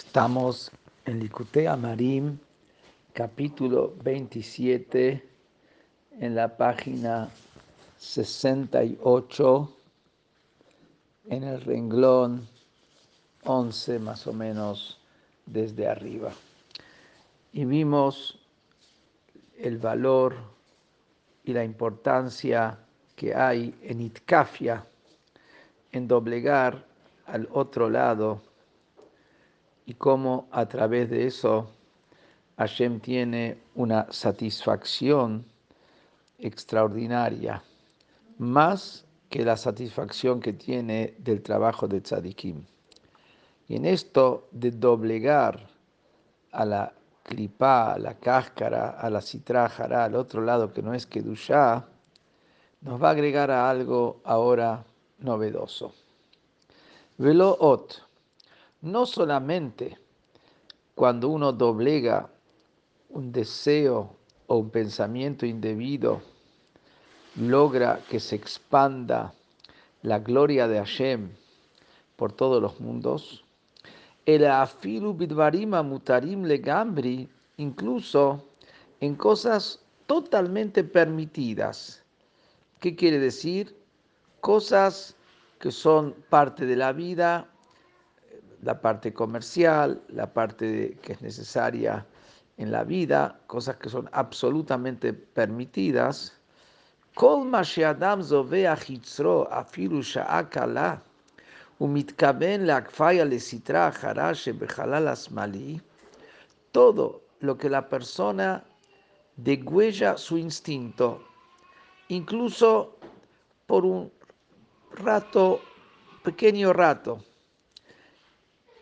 Estamos en Likutei Amarim, capítulo 27, en la página 68, en el renglón 11 más o menos desde arriba. Y vimos el valor y la importancia que hay en Itkafia, en doblegar al otro lado y cómo a través de eso Hashem tiene una satisfacción extraordinaria, más que la satisfacción que tiene del trabajo de tzadikim. Y en esto de doblegar a la clipa, a la cáscara, a la citrajara, al otro lado que no es Kedushá, nos va a agregar a algo ahora novedoso. Velo ot no solamente cuando uno doblega un deseo o un pensamiento indebido, logra que se expanda la gloria de Hashem por todos los mundos, el afilu bidvarima mutarim legambri, incluso en cosas totalmente permitidas. ¿Qué quiere decir? Cosas que son parte de la vida la parte comercial, la parte que es necesaria en la vida, cosas que son absolutamente permitidas. todo lo que la persona degüella su instinto, incluso por un rato, pequeño rato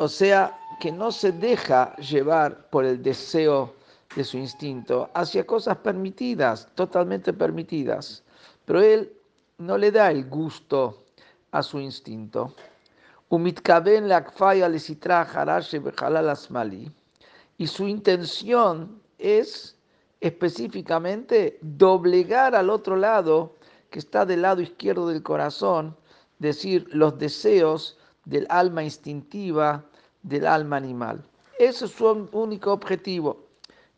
o sea, que no se deja llevar por el deseo de su instinto hacia cosas permitidas, totalmente permitidas. Pero él no le da el gusto a su instinto. Y su intención es específicamente doblegar al otro lado, que está del lado izquierdo del corazón, decir los deseos del alma instintiva, del alma animal. Ese es su único objetivo.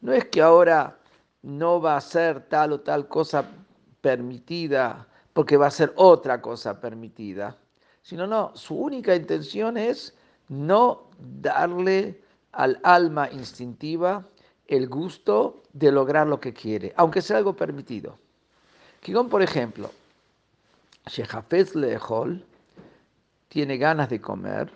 No es que ahora no va a ser tal o tal cosa permitida porque va a ser otra cosa permitida, sino no, su única intención es no darle al alma instintiva el gusto de lograr lo que quiere, aunque sea algo permitido. Kigón, por ejemplo, Shehafez Lehol tiene ganas de comer,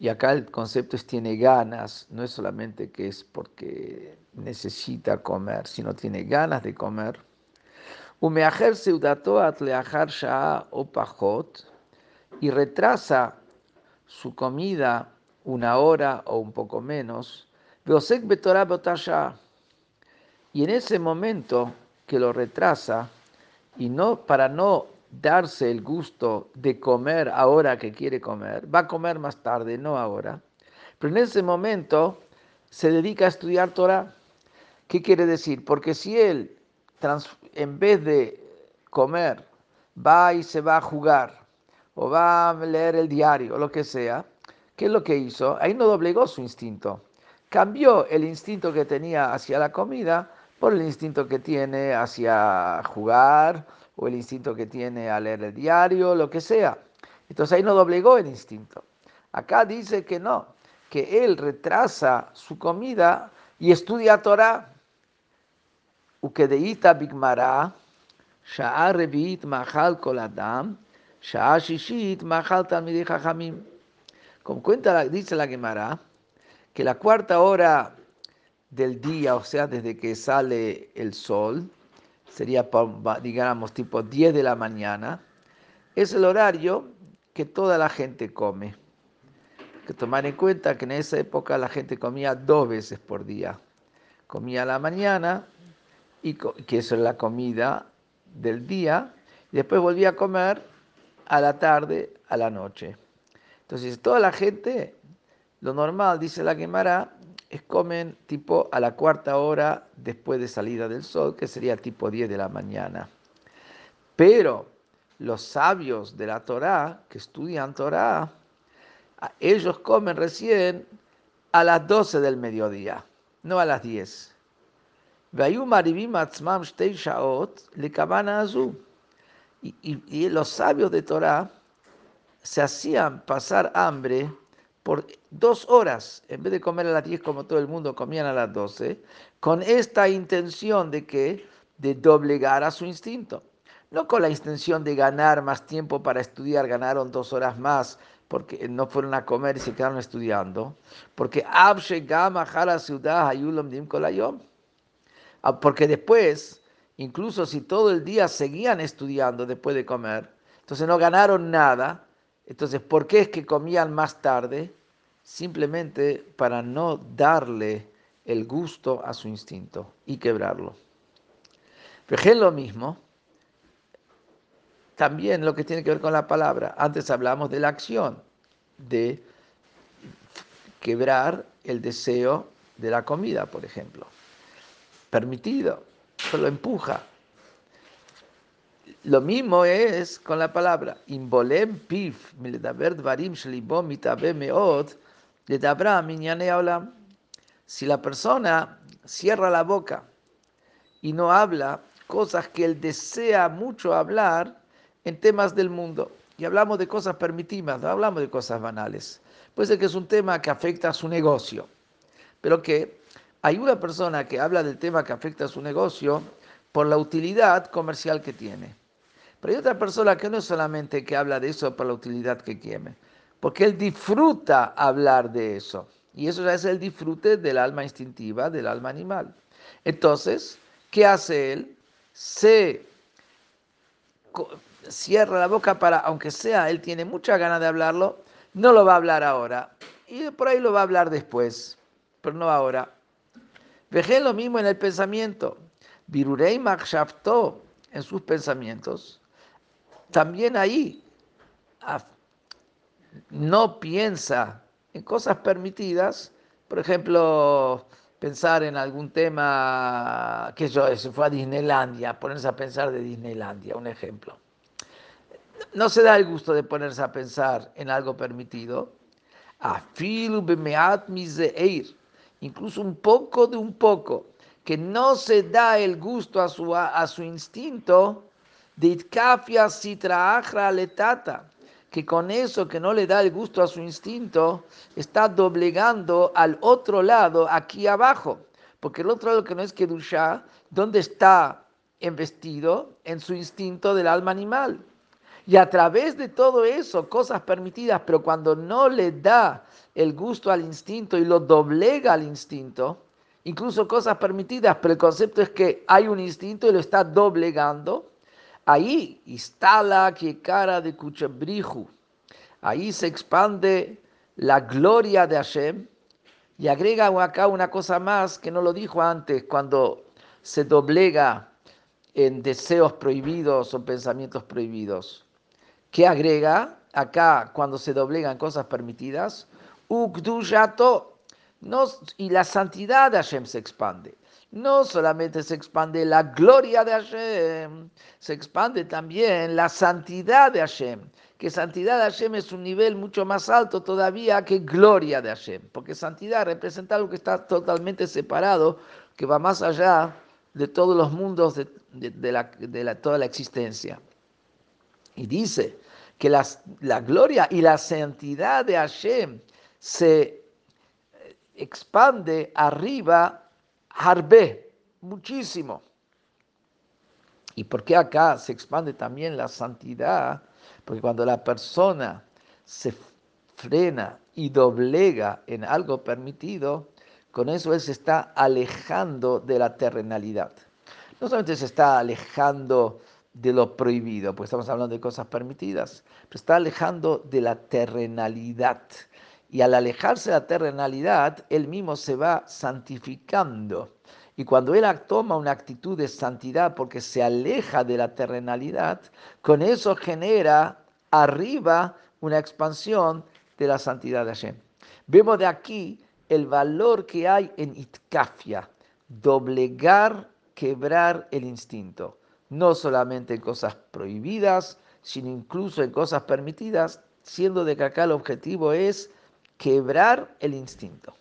y acá el concepto es tiene ganas, no es solamente que es porque necesita comer, sino tiene ganas de comer. y retrasa su comida una hora o un poco menos. Y en ese momento que lo retrasa, y no para no darse el gusto de comer ahora que quiere comer, va a comer más tarde, no ahora, pero en ese momento se dedica a estudiar Torah. ¿Qué quiere decir? Porque si él, en vez de comer, va y se va a jugar, o va a leer el diario, o lo que sea, ¿qué es lo que hizo? Ahí no doblegó su instinto. Cambió el instinto que tenía hacia la comida por el instinto que tiene hacia jugar, o el instinto que tiene a leer el diario, lo que sea. Entonces ahí no doblegó el instinto. Acá dice que no, que él retrasa su comida y estudia Torah. Ukedeita bigmara, sha'a mahal koladam, sha'a shishit mahal talmidei. Como cuenta, dice la Gemara, que la cuarta hora del día, o sea, desde que sale el sol, sería, digamos, tipo 10 de la mañana, es el horario que toda la gente come. Que tomar en cuenta que en esa época la gente comía dos veces por día. Comía a la mañana, y que eso es la comida del día, y después volvía a comer a la tarde, a la noche. Entonces, toda la gente, lo normal, dice la es comen tipo a la cuarta hora después de salida del sol, que sería tipo 10 de la mañana. Pero los sabios de la Torá, que estudian Torá, ellos comen recién a las 12 del mediodía, no a las 10. Y, y, y los sabios de Torah se hacían pasar hambre por dos horas, en vez de comer a las 10 como todo el mundo comían a las 12, con esta intención de que de doblegar a su instinto. No con la intención de ganar más tiempo para estudiar, ganaron dos horas más porque no fueron a comer y se quedaron estudiando, porque ah, porque después, incluso si todo el día seguían estudiando después de comer, entonces no ganaron nada, entonces ¿por qué es que comían más tarde? Simplemente para no darle el gusto a su instinto y quebrarlo. Pero lo mismo, también lo que tiene que ver con la palabra. Antes hablamos de la acción, de quebrar el deseo de la comida, por ejemplo. Permitido, solo empuja. Lo mismo es con la palabra. Imbolem pif, dvarim Si la persona cierra la boca y no habla cosas que él desea mucho hablar, en temas del mundo. Y hablamos de cosas permitidas, no hablamos de cosas banales. Puede ser que es un tema que afecta a su negocio, pero que hay una persona que habla del tema que afecta a su negocio por la utilidad comercial que tiene. Pero hay otra persona que no es solamente que habla de eso por la utilidad que tiene, porque él disfruta hablar de eso. Y eso ya es el disfrute del alma instintiva, del alma animal. Entonces, ¿qué hace él? Se cierra la boca para, aunque sea, él tiene mucha ganas de hablarlo, no lo va a hablar ahora. Y por ahí lo va a hablar después, pero no ahora. Vejé lo mismo en el pensamiento. Virurei Makshavto, en sus pensamientos. También ahí no piensa en cosas permitidas, por ejemplo, pensar en algún tema, que yo, se fue a Disneylandia, ponerse a pensar de Disneylandia, un ejemplo. No se da el gusto de ponerse a pensar en algo permitido. Incluso un poco de un poco, que no se da el gusto a su, a su instinto, de itkafia sitra letata, que con eso que no le da el gusto a su instinto, está doblegando al otro lado, aquí abajo. Porque el otro lado que no es Kedusha, ¿dónde está investido? En su instinto del alma animal. Y a través de todo eso, cosas permitidas, pero cuando no le da el gusto al instinto y lo doblega al instinto, incluso cosas permitidas, pero el concepto es que hay un instinto y lo está doblegando, ahí instala que cara de Kuchabrihu, ahí se expande la gloria de Hashem y agrega acá una cosa más que no lo dijo antes, cuando se doblega en deseos prohibidos o pensamientos prohibidos. Que agrega acá cuando se doblegan cosas permitidas, ukdushato, no, y la santidad de Hashem se expande. No solamente se expande la gloria de Hashem, se expande también la santidad de Hashem. Que santidad de Hashem es un nivel mucho más alto todavía que gloria de Hashem. Porque santidad representa algo que está totalmente separado, que va más allá de todos los mundos de, de toda la existencia. Y dice que la gloria y la santidad de Hashem se expande arriba, harbe, muchísimo. ¿Y por qué acá se expande también la santidad? Porque cuando la persona se frena y doblega en algo permitido, con eso él se está alejando de la terrenalidad. No solamente se está alejando de lo prohibido, pues estamos hablando de cosas permitidas, pero está alejando de la terrenalidad. Y al alejarse de la terrenalidad, él mismo se va santificando. Y cuando él toma una actitud de santidad porque se aleja de la terrenalidad, con eso genera arriba una expansión de la santidad de Hashem. Vemos de aquí el valor que hay en itkafia, doblegar, quebrar el instinto no solamente en cosas prohibidas, sino incluso en cosas permitidas, siendo de que acá el objetivo es quebrar el instinto.